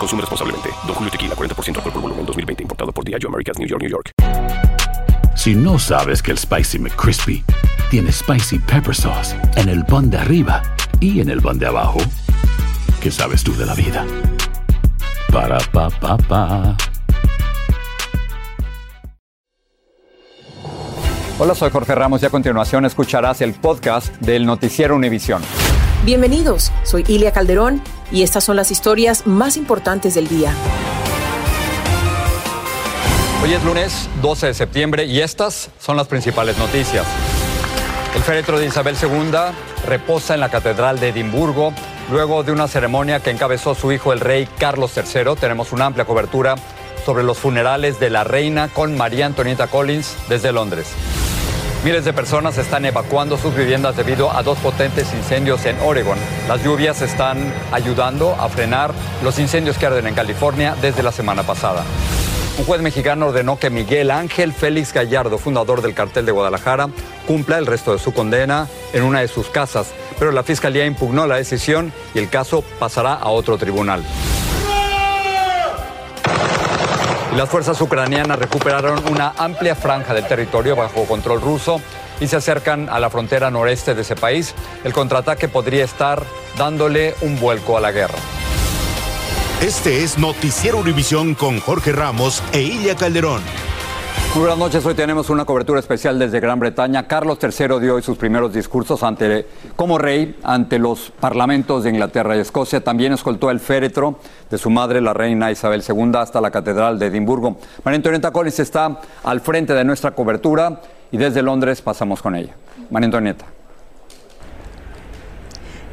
Consume responsablemente. Don Julio Tequila, 40% alcohol por volumen, 2020. Importado por Diageo Americas, New York, New York. Si no sabes que el Spicy McCrispy tiene Spicy Pepper Sauce en el pan de arriba y en el pan de abajo, ¿qué sabes tú de la vida? Para, pa, pa, pa. Hola, soy Jorge Ramos y a continuación escucharás el podcast del Noticiero Univisión. Bienvenidos, soy Ilia Calderón y estas son las historias más importantes del día. Hoy es lunes 12 de septiembre y estas son las principales noticias. El féretro de Isabel II reposa en la Catedral de Edimburgo luego de una ceremonia que encabezó su hijo el rey Carlos III. Tenemos una amplia cobertura sobre los funerales de la reina con María Antonieta Collins desde Londres. Miles de personas están evacuando sus viviendas debido a dos potentes incendios en Oregon. Las lluvias están ayudando a frenar los incendios que arden en California desde la semana pasada. Un juez mexicano ordenó que Miguel Ángel Félix Gallardo, fundador del cartel de Guadalajara, cumpla el resto de su condena en una de sus casas, pero la fiscalía impugnó la decisión y el caso pasará a otro tribunal. Las fuerzas ucranianas recuperaron una amplia franja del territorio bajo control ruso y se acercan a la frontera noreste de ese país. El contraataque podría estar dándole un vuelco a la guerra. Este es Noticiero Univisión con Jorge Ramos e Ilia Calderón. Muy buenas noches, hoy tenemos una cobertura especial desde Gran Bretaña. Carlos III dio hoy sus primeros discursos ante, como rey ante los parlamentos de Inglaterra y Escocia. También escoltó el féretro de su madre, la reina Isabel II, hasta la Catedral de Edimburgo. María Antonieta Collins está al frente de nuestra cobertura y desde Londres pasamos con ella. María Antonieta.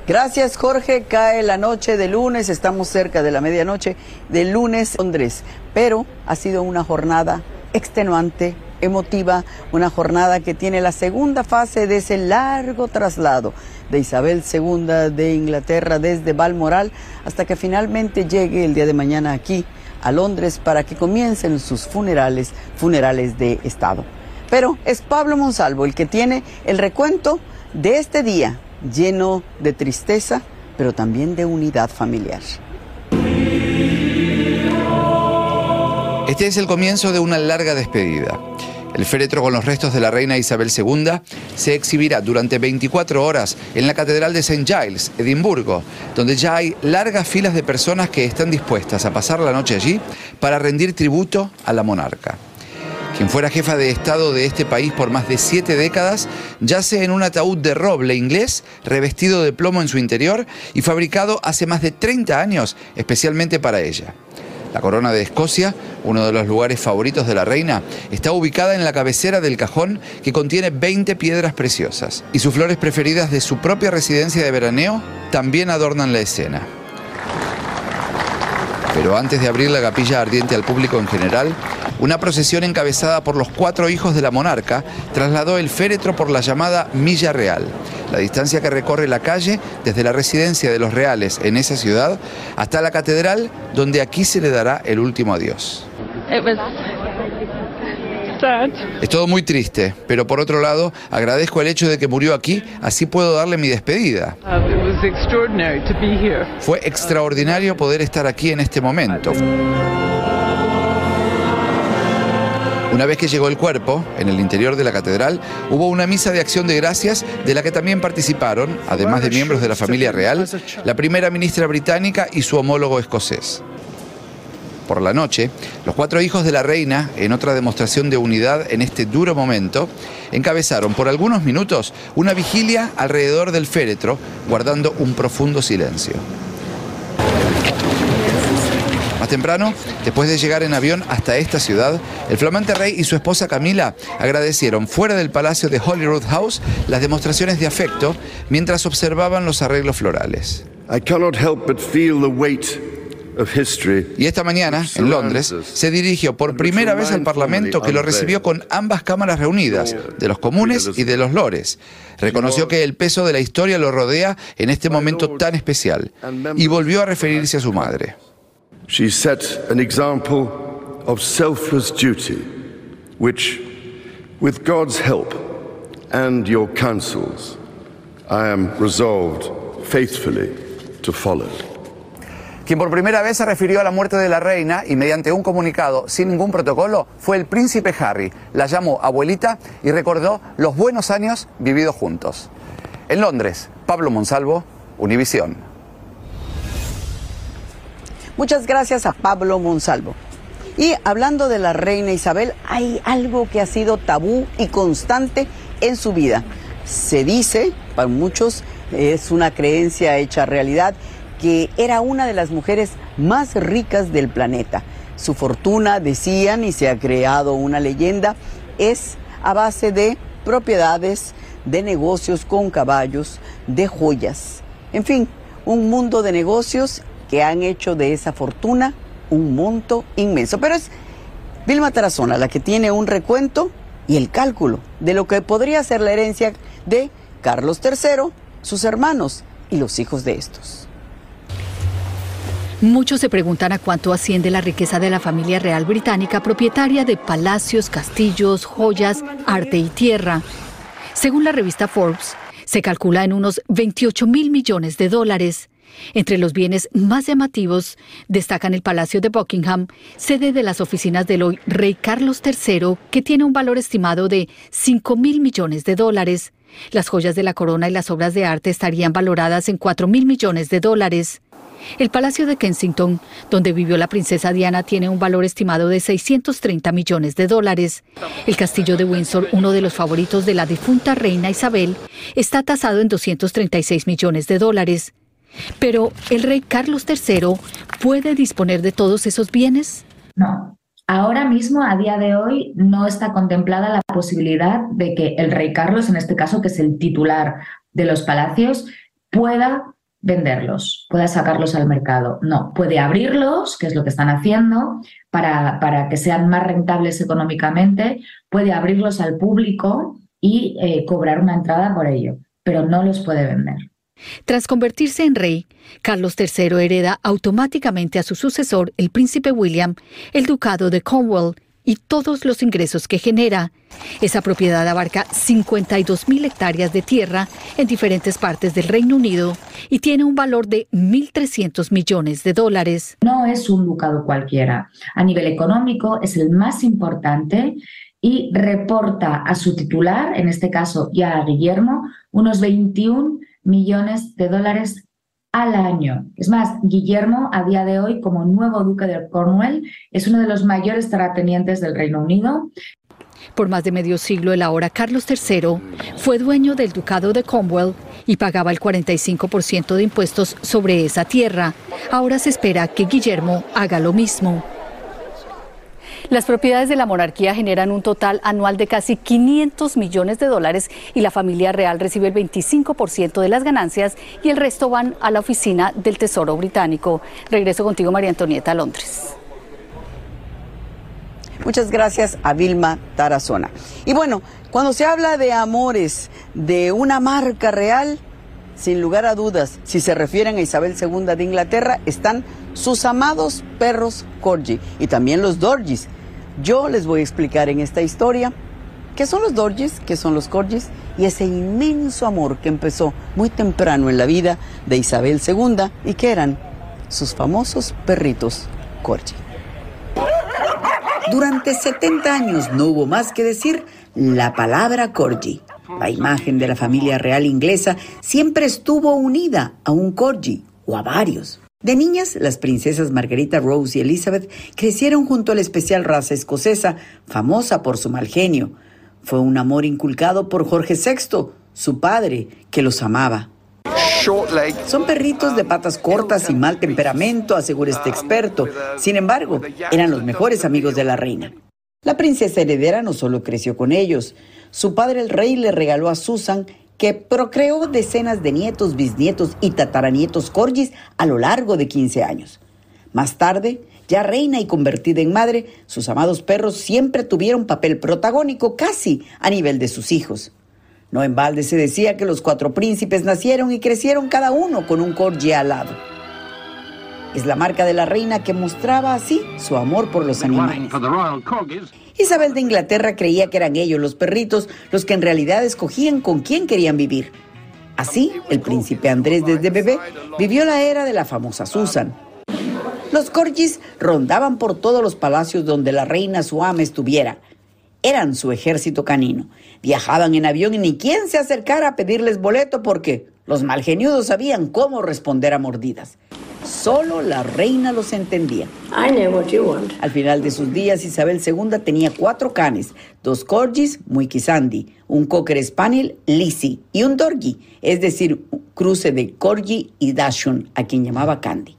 Gracias Jorge, cae la noche de lunes, estamos cerca de la medianoche de lunes Londres, pero ha sido una jornada extenuante, emotiva, una jornada que tiene la segunda fase de ese largo traslado de Isabel II de Inglaterra desde Balmoral hasta que finalmente llegue el día de mañana aquí a Londres para que comiencen sus funerales, funerales de Estado. Pero es Pablo Monsalvo el que tiene el recuento de este día lleno de tristeza, pero también de unidad familiar. Este es el comienzo de una larga despedida. El féretro con los restos de la reina Isabel II se exhibirá durante 24 horas en la Catedral de St. Giles, Edimburgo, donde ya hay largas filas de personas que están dispuestas a pasar la noche allí para rendir tributo a la monarca. Quien fuera jefa de Estado de este país por más de siete décadas, yace en un ataúd de roble inglés revestido de plomo en su interior y fabricado hace más de 30 años especialmente para ella. La corona de Escocia, uno de los lugares favoritos de la reina, está ubicada en la cabecera del cajón que contiene 20 piedras preciosas y sus flores preferidas de su propia residencia de veraneo también adornan la escena. Pero antes de abrir la capilla ardiente al público en general, una procesión encabezada por los cuatro hijos de la monarca trasladó el féretro por la llamada Milla Real, la distancia que recorre la calle desde la residencia de los reales en esa ciudad hasta la catedral donde aquí se le dará el último adiós. Es todo muy triste, pero por otro lado agradezco el hecho de que murió aquí, así puedo darle mi despedida. Fue extraordinario poder estar aquí en este momento. Una vez que llegó el cuerpo, en el interior de la catedral, hubo una misa de acción de gracias de la que también participaron, además de miembros de la familia real, la primera ministra británica y su homólogo escocés. Por la noche, los cuatro hijos de la reina, en otra demostración de unidad en este duro momento, encabezaron por algunos minutos una vigilia alrededor del féretro, guardando un profundo silencio. Más temprano, después de llegar en avión hasta esta ciudad, el flamante rey y su esposa Camila agradecieron fuera del palacio de Holyrood House las demostraciones de afecto mientras observaban los arreglos florales. Y esta mañana, en Londres, se dirigió por primera vez al Parlamento que lo recibió con ambas cámaras reunidas, de los comunes y de los lores. Reconoció que el peso de la historia lo rodea en este momento tan especial y volvió a referirse a su madre. She set an example of selfless duty, which, with God's help and your counsels, I am resolved faithfully to follow. Quien por primera vez se refirió a la muerte de la reina y mediante un comunicado sin ningún protocolo fue el príncipe Harry. La llamó abuelita y recordó los buenos años vividos juntos. En Londres, Pablo Monsalvo, Univisión. Muchas gracias a Pablo Monsalvo. Y hablando de la reina Isabel, hay algo que ha sido tabú y constante en su vida. Se dice, para muchos es una creencia hecha realidad, que era una de las mujeres más ricas del planeta. Su fortuna, decían, y se ha creado una leyenda, es a base de propiedades, de negocios con caballos, de joyas. En fin, un mundo de negocios que han hecho de esa fortuna un monto inmenso. Pero es Vilma Tarazona la que tiene un recuento y el cálculo de lo que podría ser la herencia de Carlos III, sus hermanos y los hijos de estos. Muchos se preguntan a cuánto asciende la riqueza de la familia real británica, propietaria de palacios, castillos, joyas, arte y tierra. Según la revista Forbes, se calcula en unos 28 mil millones de dólares. Entre los bienes más llamativos destacan el Palacio de Buckingham, sede de las oficinas del hoy rey Carlos III, que tiene un valor estimado de 5 mil millones de dólares. Las joyas de la corona y las obras de arte estarían valoradas en 4 mil millones de dólares. El Palacio de Kensington, donde vivió la princesa Diana, tiene un valor estimado de 630 millones de dólares. El Castillo de Windsor, uno de los favoritos de la difunta reina Isabel, está tasado en 236 millones de dólares. Pero ¿el rey Carlos III puede disponer de todos esos bienes? No. Ahora mismo, a día de hoy, no está contemplada la posibilidad de que el rey Carlos, en este caso, que es el titular de los palacios, pueda venderlos, pueda sacarlos al mercado. No, puede abrirlos, que es lo que están haciendo, para, para que sean más rentables económicamente, puede abrirlos al público y eh, cobrar una entrada por ello, pero no los puede vender. Tras convertirse en rey, Carlos III hereda automáticamente a su sucesor, el príncipe William, el ducado de Cornwall y todos los ingresos que genera. Esa propiedad abarca 52.000 hectáreas de tierra en diferentes partes del Reino Unido y tiene un valor de 1.300 millones de dólares. No es un ducado cualquiera. A nivel económico es el más importante y reporta a su titular, en este caso ya a Guillermo, unos 21 millones de dólares al año. Es más, Guillermo, a día de hoy, como nuevo duque de Cornwall, es uno de los mayores terratenientes del Reino Unido. Por más de medio siglo, el ahora Carlos III fue dueño del ducado de Cornwall y pagaba el 45% de impuestos sobre esa tierra. Ahora se espera que Guillermo haga lo mismo. Las propiedades de la monarquía generan un total anual de casi 500 millones de dólares y la familia real recibe el 25% de las ganancias y el resto van a la oficina del Tesoro británico. Regreso contigo, María Antonieta, a Londres. Muchas gracias a Vilma Tarazona. Y bueno, cuando se habla de amores de una marca real, sin lugar a dudas, si se refieren a Isabel II de Inglaterra, están sus amados perros Corgi y también los Dorgis, yo les voy a explicar en esta historia qué son los Dorgis, qué son los Corgis y ese inmenso amor que empezó muy temprano en la vida de Isabel II y que eran sus famosos perritos Corgi. Durante 70 años no hubo más que decir la palabra Corgi. La imagen de la familia real inglesa siempre estuvo unida a un Corgi o a varios. De niñas, las princesas Margarita Rose y Elizabeth crecieron junto a la especial raza escocesa, famosa por su mal genio. Fue un amor inculcado por Jorge VI, su padre, que los amaba. Son perritos de patas cortas y mal temperamento, asegura este experto. Sin embargo, eran los mejores amigos de la reina. La princesa heredera no solo creció con ellos, su padre el rey le regaló a Susan que procreó decenas de nietos, bisnietos y tataranietos corgis a lo largo de 15 años. Más tarde, ya reina y convertida en madre, sus amados perros siempre tuvieron papel protagónico casi a nivel de sus hijos. No en balde se decía que los cuatro príncipes nacieron y crecieron cada uno con un corgi al lado. Es la marca de la reina que mostraba así su amor por los animales. Isabel de Inglaterra creía que eran ellos, los perritos, los que en realidad escogían con quién querían vivir. Así, el príncipe Andrés desde bebé vivió la era de la famosa Susan. Los corgis rondaban por todos los palacios donde la reina su ama estuviera. Eran su ejército canino. Viajaban en avión y ni quien se acercara a pedirles boleto porque los malgeniudos sabían cómo responder a mordidas. Solo la reina los entendía. Al final de sus días, Isabel II tenía cuatro canes, dos corgis, muy Sandy, un cocker spaniel, Lizzie, y un dorgi, es decir, un cruce de corgi y dachshund, a quien llamaba Candy.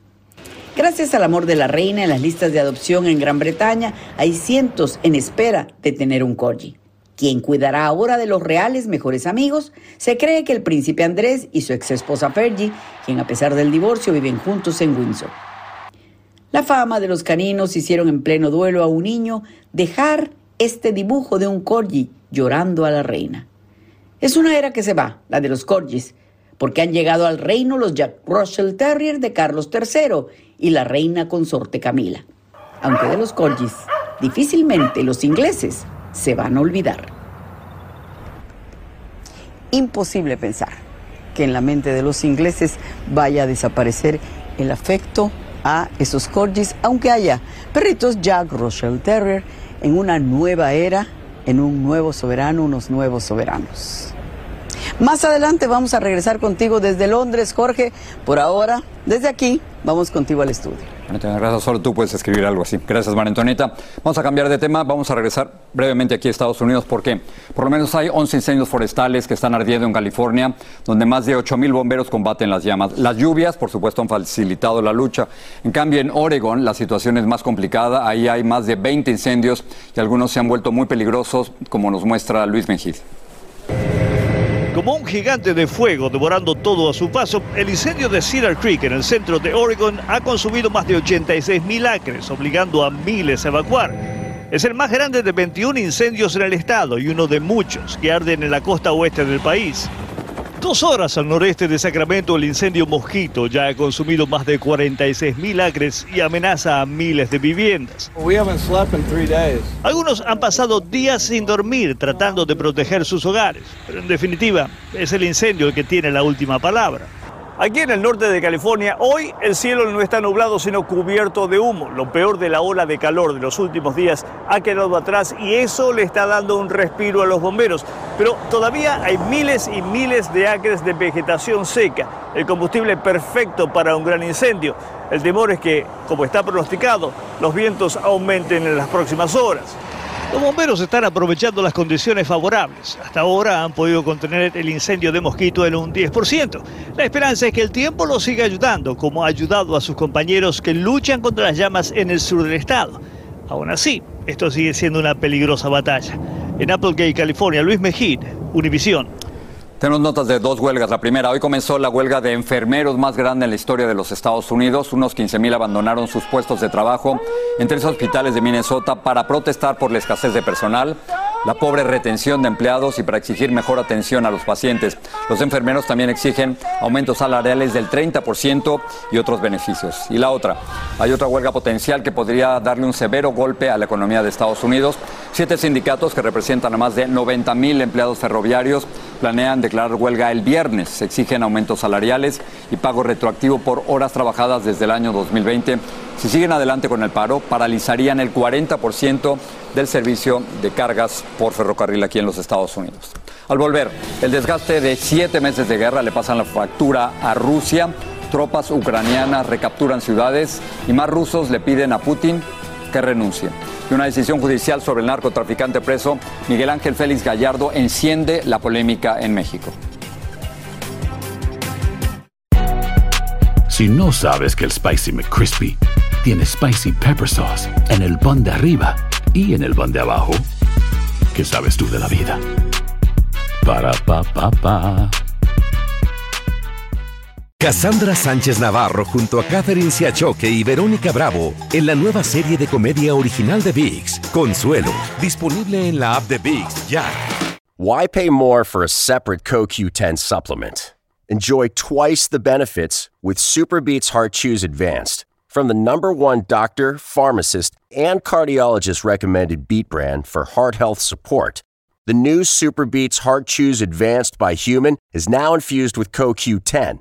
Gracias al amor de la reina en las listas de adopción en Gran Bretaña, hay cientos en espera de tener un corgi. ¿Quién cuidará ahora de los reales mejores amigos? Se cree que el príncipe Andrés y su ex esposa Fergie, quien a pesar del divorcio viven juntos en Windsor. La fama de los caninos hicieron en pleno duelo a un niño dejar este dibujo de un corgi llorando a la reina. Es una era que se va, la de los corgis, porque han llegado al reino los Jack Russell Terrier de Carlos III y la reina consorte Camila. Aunque de los corgis, difícilmente los ingleses se van a olvidar. Imposible pensar que en la mente de los ingleses vaya a desaparecer el afecto a esos corgis, aunque haya perritos Jack Russell Terrier en una nueva era, en un nuevo soberano, unos nuevos soberanos. Más adelante vamos a regresar contigo desde Londres, Jorge. Por ahora, desde aquí, vamos contigo al estudio. Gracias, solo tú puedes escribir algo así. Gracias, María Antonieta. Vamos a cambiar de tema, vamos a regresar brevemente aquí a Estados Unidos porque por lo menos hay 11 incendios forestales que están ardiendo en California, donde más de 8 mil bomberos combaten las llamas. Las lluvias, por supuesto, han facilitado la lucha. En cambio, en Oregon la situación es más complicada. Ahí hay más de 20 incendios y algunos se han vuelto muy peligrosos, como nos muestra Luis Mejid. Como un gigante de fuego devorando todo a su paso, el incendio de Cedar Creek en el centro de Oregon ha consumido más de 86 mil acres, obligando a miles a evacuar. Es el más grande de 21 incendios en el estado y uno de muchos que arden en la costa oeste del país. Dos horas al noreste de Sacramento, el incendio Mosquito ya ha consumido más de 46 mil acres y amenaza a miles de viviendas. Algunos han pasado días sin dormir tratando de proteger sus hogares, pero en definitiva es el incendio el que tiene la última palabra. Aquí en el norte de California, hoy el cielo no está nublado sino cubierto de humo. Lo peor de la ola de calor de los últimos días ha quedado atrás y eso le está dando un respiro a los bomberos. Pero todavía hay miles y miles de acres de vegetación seca, el combustible perfecto para un gran incendio. El temor es que, como está pronosticado, los vientos aumenten en las próximas horas. Los bomberos están aprovechando las condiciones favorables. Hasta ahora han podido contener el incendio de mosquito en un 10%. La esperanza es que el tiempo los siga ayudando, como ha ayudado a sus compañeros que luchan contra las llamas en el sur del estado. Aún así, esto sigue siendo una peligrosa batalla. En Applegate, California, Luis Mejid, Univisión. Tenemos notas de dos huelgas. La primera, hoy comenzó la huelga de enfermeros más grande en la historia de los Estados Unidos. Unos 15.000 abandonaron sus puestos de trabajo en tres hospitales de Minnesota para protestar por la escasez de personal la pobre retención de empleados y para exigir mejor atención a los pacientes. Los enfermeros también exigen aumentos salariales del 30% y otros beneficios. Y la otra, hay otra huelga potencial que podría darle un severo golpe a la economía de Estados Unidos. Siete sindicatos que representan a más de 90 mil empleados ferroviarios planean declarar huelga el viernes. Se exigen aumentos salariales y pago retroactivo por horas trabajadas desde el año 2020. Si siguen adelante con el paro, paralizarían el 40% del servicio de cargas por ferrocarril aquí en los Estados Unidos. Al volver, el desgaste de siete meses de guerra le pasan la factura a Rusia tropas ucranianas recapturan ciudades y más rusos le piden a Putin que renuncie. Y una decisión judicial sobre el narcotraficante preso Miguel Ángel Félix Gallardo enciende la polémica en México. Si no sabes que el Spicy McCrispy tiene Spicy Pepper Sauce en el pan de arriba y en el pan de abajo, ¿qué sabes tú de la vida? Para, pa, pa, pa. Cassandra Sánchez Navarro junto a Catherine Siachoque y Verónica Bravo en la nueva serie de comedia original de VIX, Consuelo, disponible en la app de VIX ya. Why pay more for a separate CoQ10 supplement? Enjoy twice the benefits with Superbeats Heart Chews Advanced from the number one doctor, pharmacist, and cardiologist recommended beat brand for heart health support. The new Superbeats Heart Chews Advanced by Human is now infused with CoQ10.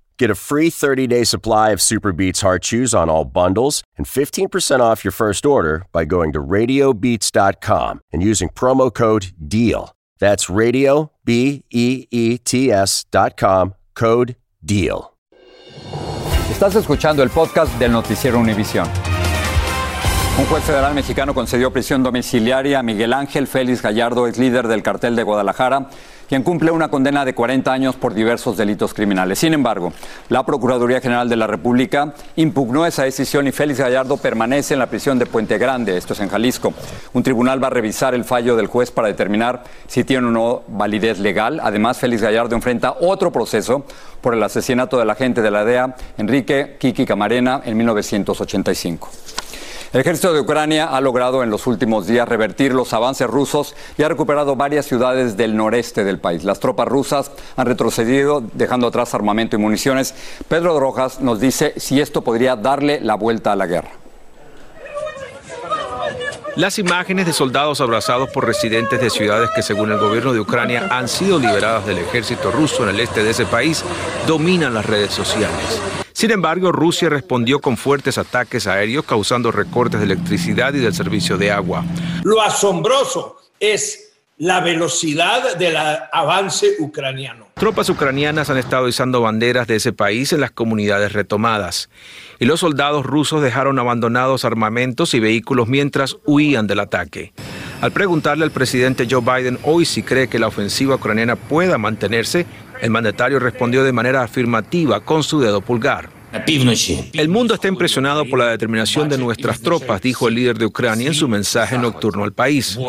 get a free 30 day supply of Super Beats Heart Chews on all bundles and 15% off your first order by going to radiobeats.com and using promo code DEAL. That's radio, B E E T S.com, code DEAL. Estás escuchando el podcast del Noticiero Univisión. Un juez federal mexicano concedió prisión domiciliaria a Miguel Ángel Félix Gallardo, ex líder del cartel de Guadalajara, quien cumple una condena de 40 años por diversos delitos criminales. Sin embargo, la Procuraduría General de la República impugnó esa decisión y Félix Gallardo permanece en la prisión de Puente Grande, esto es en Jalisco. Un tribunal va a revisar el fallo del juez para determinar si tiene o no validez legal. Además, Félix Gallardo enfrenta otro proceso por el asesinato del agente de la DEA, Enrique Kiki Camarena, en 1985. El ejército de Ucrania ha logrado en los últimos días revertir los avances rusos y ha recuperado varias ciudades del noreste del país. Las tropas rusas han retrocedido, dejando atrás armamento y municiones. Pedro Rojas nos dice si esto podría darle la vuelta a la guerra. Las imágenes de soldados abrazados por residentes de ciudades que según el gobierno de Ucrania han sido liberadas del ejército ruso en el este de ese país dominan las redes sociales. Sin embargo, Rusia respondió con fuertes ataques aéreos causando recortes de electricidad y del servicio de agua. Lo asombroso es la velocidad del avance ucraniano. Tropas ucranianas han estado izando banderas de ese país en las comunidades retomadas. Y los soldados rusos dejaron abandonados armamentos y vehículos mientras huían del ataque. Al preguntarle al presidente Joe Biden hoy si cree que la ofensiva ucraniana pueda mantenerse, el mandatario respondió de manera afirmativa con su dedo pulgar. El mundo está impresionado por la determinación de nuestras tropas, dijo el líder de Ucrania en su mensaje nocturno al país.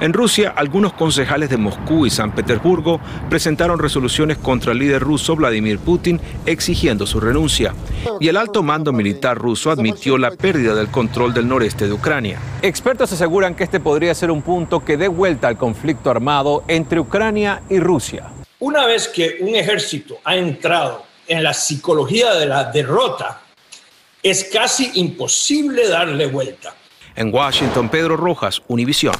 En Rusia, algunos concejales de Moscú y San Petersburgo presentaron resoluciones contra el líder ruso Vladimir Putin exigiendo su renuncia. Y el alto mando militar ruso admitió la pérdida del control del noreste de Ucrania. Expertos aseguran que este podría ser un punto que dé vuelta al conflicto armado entre Ucrania y Rusia. Una vez que un ejército ha entrado en la psicología de la derrota, es casi imposible darle vuelta. En Washington, Pedro Rojas, Univisión.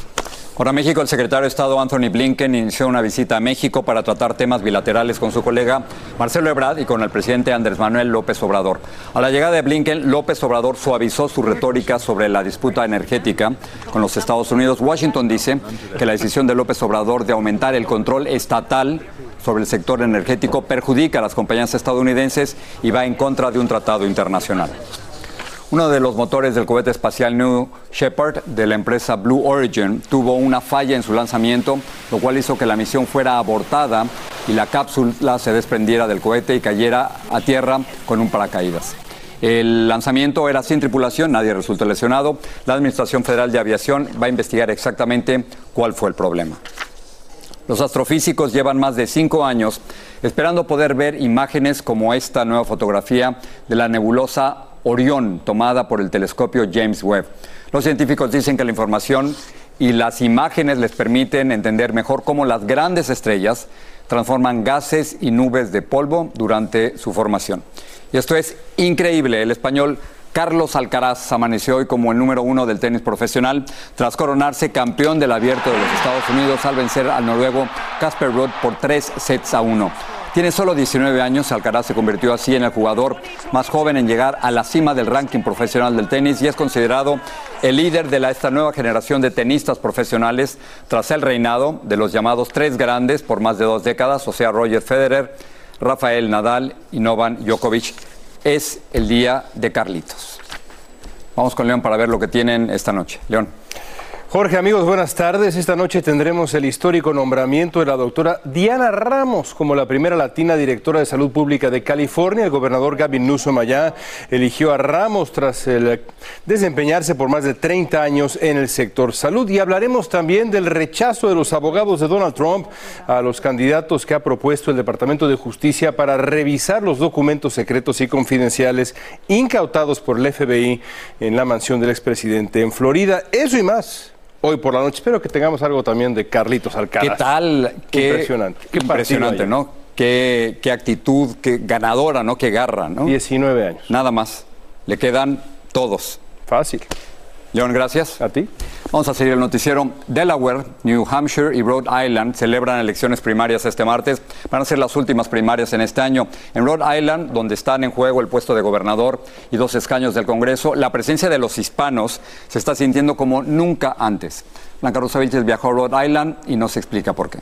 Ahora México, el secretario de Estado Anthony Blinken inició una visita a México para tratar temas bilaterales con su colega Marcelo Ebrard y con el presidente Andrés Manuel López Obrador. A la llegada de Blinken, López Obrador suavizó su retórica sobre la disputa energética con los Estados Unidos. Washington dice que la decisión de López Obrador de aumentar el control estatal sobre el sector energético perjudica a las compañías estadounidenses y va en contra de un tratado internacional. Uno de los motores del cohete espacial New Shepard de la empresa Blue Origin tuvo una falla en su lanzamiento, lo cual hizo que la misión fuera abortada y la cápsula se desprendiera del cohete y cayera a tierra con un paracaídas. El lanzamiento era sin tripulación, nadie resultó lesionado. La Administración Federal de Aviación va a investigar exactamente cuál fue el problema. Los astrofísicos llevan más de cinco años esperando poder ver imágenes como esta nueva fotografía de la nebulosa Orión tomada por el telescopio James Webb. Los científicos dicen que la información y las imágenes les permiten entender mejor cómo las grandes estrellas transforman gases y nubes de polvo durante su formación. Y esto es increíble. El español Carlos Alcaraz amaneció hoy como el número uno del tenis profesional tras coronarse campeón del abierto de los Estados Unidos al vencer al noruego Casper Ruud por tres sets a uno. Tiene solo 19 años, Alcaraz se convirtió así en el jugador más joven en llegar a la cima del ranking profesional del tenis y es considerado el líder de esta nueva generación de tenistas profesionales tras el reinado de los llamados tres grandes por más de dos décadas, o sea, Roger Federer, Rafael Nadal y Novak Djokovic. Es el día de Carlitos. Vamos con León para ver lo que tienen esta noche. León. Jorge, amigos, buenas tardes. Esta noche tendremos el histórico nombramiento de la doctora Diana Ramos como la primera latina directora de salud pública de California. El gobernador Gavin Newsom allá eligió a Ramos tras el desempeñarse por más de 30 años en el sector salud. Y hablaremos también del rechazo de los abogados de Donald Trump a los candidatos que ha propuesto el Departamento de Justicia para revisar los documentos secretos y confidenciales incautados por el FBI en la mansión del expresidente en Florida. Eso y más hoy por la noche. Espero que tengamos algo también de Carlitos Alcaraz. ¿Qué tal? Qué impresionante. Qué impresionante, ¿no? Qué, qué, actitud, qué ganadora, ¿no? Qué garra, ¿no? 19 años. Nada más. Le quedan todos. Fácil. León, gracias. A ti. Vamos a seguir el noticiero. Delaware, New Hampshire y Rhode Island celebran elecciones primarias este martes. Van a ser las últimas primarias en este año. En Rhode Island, donde están en juego el puesto de gobernador y dos escaños del Congreso, la presencia de los hispanos se está sintiendo como nunca antes. Blanca Rosa Vilches viajó a Rhode Island y nos explica por qué.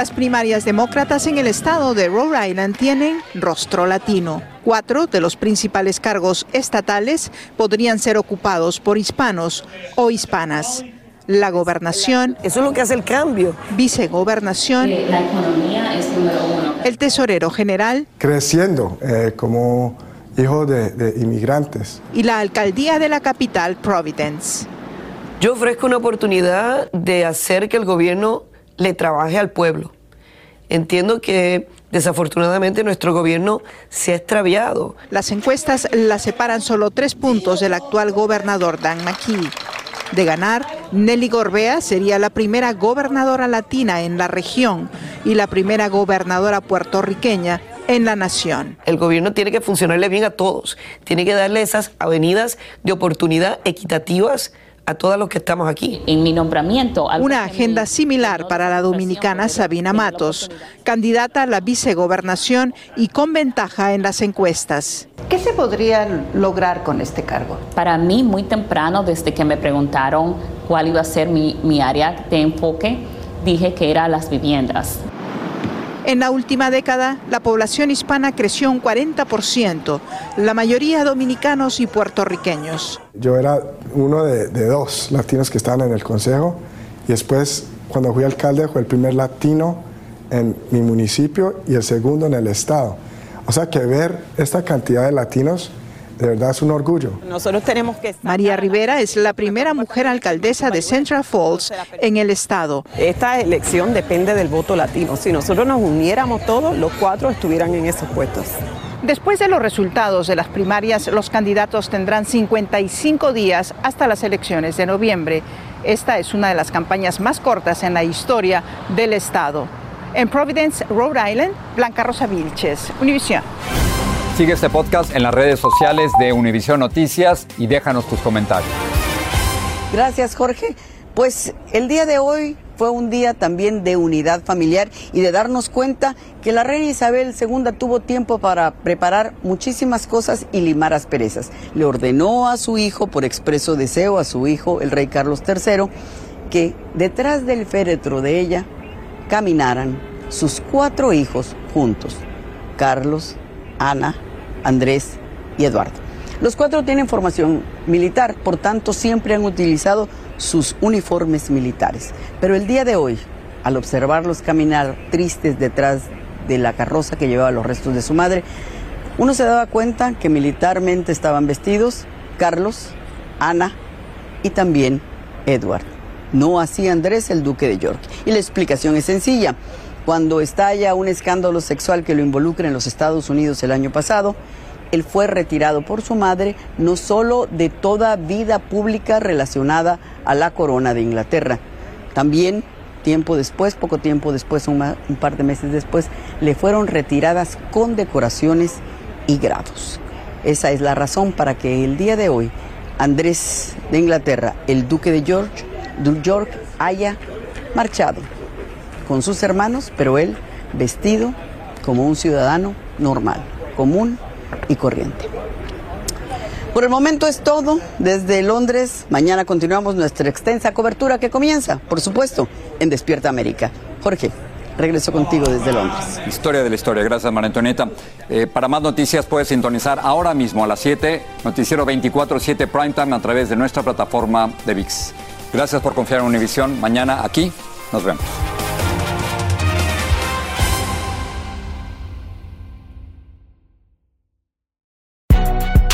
Las primarias demócratas en el estado de Rhode Island tienen rostro latino. Cuatro de los principales cargos estatales podrían ser ocupados por hispanos o hispanas. La gobernación. Eso es lo que hace el cambio. Vicegobernación. La economía es número uno. El tesorero general. Creciendo eh, como hijo de, de inmigrantes. Y la alcaldía de la capital, Providence. Yo ofrezco una oportunidad de hacer que el gobierno le trabaje al pueblo. Entiendo que desafortunadamente nuestro gobierno se ha extraviado. Las encuestas la separan solo tres puntos del actual gobernador Dan McKee. De ganar, Nelly Gorbea sería la primera gobernadora latina en la región y la primera gobernadora puertorriqueña en la nación. El gobierno tiene que funcionarle bien a todos, tiene que darle esas avenidas de oportunidad equitativas a todos los que estamos aquí. En mi nombramiento. Una agenda similar para la dominicana Sabina Matos, candidata a la vicegobernación y con ventaja en las encuestas. ¿Qué se podría lograr con este cargo? Para mí, muy temprano, desde que me preguntaron cuál iba a ser mi, mi área de enfoque, dije que era las viviendas. En la última década, la población hispana creció un 40%, la mayoría dominicanos y puertorriqueños. Yo era uno de, de, dos latinos que estaban en el consejo y después, cuando fui alcalde, fue el primer latino en mi municipio y el segundo en el estado. O sea que ver esta cantidad de latinos de verdad es un orgullo. Nosotros tenemos que... María Rivera es la primera mujer alcaldesa de Central Falls en el estado. Esta elección depende del voto latino. Si nosotros nos uniéramos todos, los cuatro estuvieran en esos puestos. Después de los resultados de las primarias, los candidatos tendrán 55 días hasta las elecciones de noviembre. Esta es una de las campañas más cortas en la historia del estado. En Providence, Rhode Island, Blanca Rosa Vilches, Univisión. Sigue este podcast en las redes sociales de Univisión Noticias y déjanos tus comentarios. Gracias, Jorge. Pues el día de hoy fue un día también de unidad familiar y de darnos cuenta que la reina Isabel II tuvo tiempo para preparar muchísimas cosas y limar asperezas. Le ordenó a su hijo, por expreso deseo, a su hijo, el rey Carlos III, que detrás del féretro de ella caminaran sus cuatro hijos juntos, Carlos, Ana, Andrés y Eduardo. Los cuatro tienen formación militar, por tanto siempre han utilizado sus uniformes militares. Pero el día de hoy, al observarlos caminar tristes detrás de la carroza que llevaba los restos de su madre, uno se daba cuenta que militarmente estaban vestidos Carlos, Ana y también Edward. No así Andrés, el duque de York. Y la explicación es sencilla. Cuando estalla un escándalo sexual que lo involucra en los Estados Unidos el año pasado, él fue retirado por su madre no solo de toda vida pública relacionada a la corona de Inglaterra, también tiempo después, poco tiempo después, un, par de meses después, le fueron retiradas condecoraciones y grados. Esa es la razón para que el día de hoy Andrés de Inglaterra, el duque de York, de York haya marchado con sus hermanos, pero él vestido como un ciudadano normal, común y corriente. Por el momento es todo desde Londres. Mañana continuamos nuestra extensa cobertura que comienza, por supuesto, en Despierta América. Jorge, regreso contigo desde Londres. Historia de la historia. Gracias, María Antonieta. Eh, para más noticias puedes sintonizar ahora mismo a las 7, Noticiero 24-7 Primetime a través de nuestra plataforma de VIX. Gracias por confiar en Univision. Mañana aquí nos vemos.